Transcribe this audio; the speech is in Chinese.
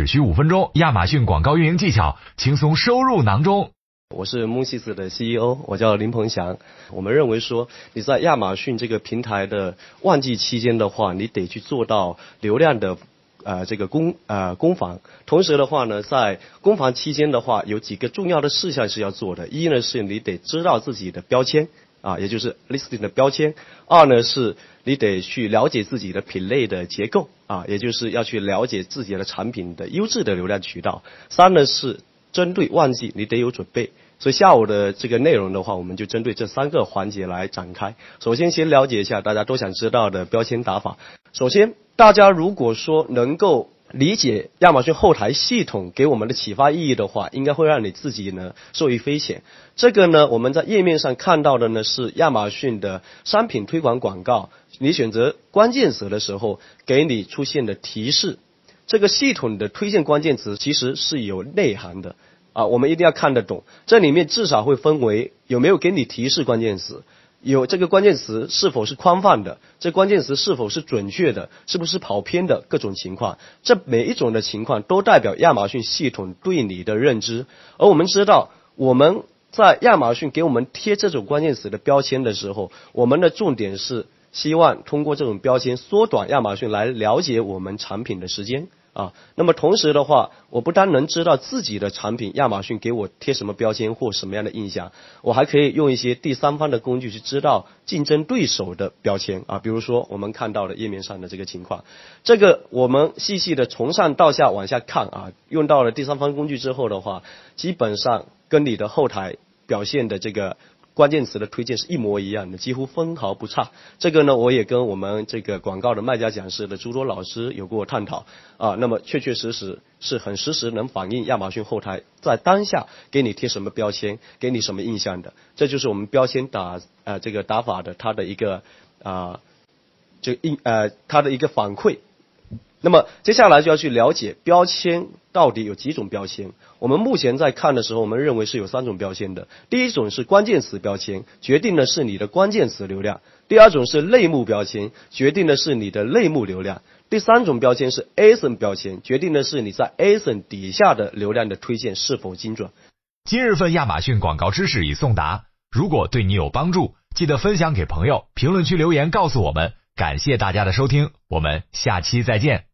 只需五分钟，亚马逊广告运营技巧轻松收入囊中。我是木西子的 CEO，我叫林鹏翔。我们认为说，你在亚马逊这个平台的旺季期间的话，你得去做到流量的呃这个攻呃攻防。同时的话呢，在攻防期间的话，有几个重要的事项是要做的。一呢，是你得知道自己的标签啊，也就是 listing 的标签；二呢，是你得去了解自己的品类的结构啊，也就是要去了解自己的产品的优质的流量渠道；三呢是。针对旺季，你得有准备。所以下午的这个内容的话，我们就针对这三个环节来展开。首先，先了解一下大家都想知道的标签打法。首先，大家如果说能够理解亚马逊后台系统给我们的启发意义的话，应该会让你自己呢受益匪浅。这个呢，我们在页面上看到的呢是亚马逊的商品推广广告，你选择关键词的时候给你出现的提示。这个系统的推荐关键词其实是有内涵的啊，我们一定要看得懂。这里面至少会分为有没有给你提示关键词，有这个关键词是否是宽泛的，这关键词是否是准确的，是不是跑偏的各种情况。这每一种的情况都代表亚马逊系统对你的认知。而我们知道，我们在亚马逊给我们贴这种关键词的标签的时候，我们的重点是希望通过这种标签缩短亚马逊来了解我们产品的时间。啊，那么同时的话，我不单能知道自己的产品亚马逊给我贴什么标签或什么样的印象，我还可以用一些第三方的工具去知道竞争对手的标签啊，比如说我们看到的页面上的这个情况，这个我们细细的从上到下往下看啊，用到了第三方工具之后的话，基本上跟你的后台表现的这个。关键词的推荐是一模一样的，几乎分毫不差。这个呢，我也跟我们这个广告的卖家讲师的诸多老师有过探讨啊。那么确确实实是很实时能反映亚马逊后台在当下给你贴什么标签，给你什么印象的。这就是我们标签打呃这个打法的它的一个啊就印呃它的一个反馈。那么接下来就要去了解标签到底有几种标签。我们目前在看的时候，我们认为是有三种标签的。第一种是关键词标签，决定的是你的关键词流量；第二种是类目标签，决定的是你的类目流量；第三种标签是 ASIN 标签，决定的是你在 ASIN 底下的流量的推荐是否精准。今日份亚马逊广告知识已送达，如果对你有帮助，记得分享给朋友，评论区留言告诉我们。感谢大家的收听，我们下期再见。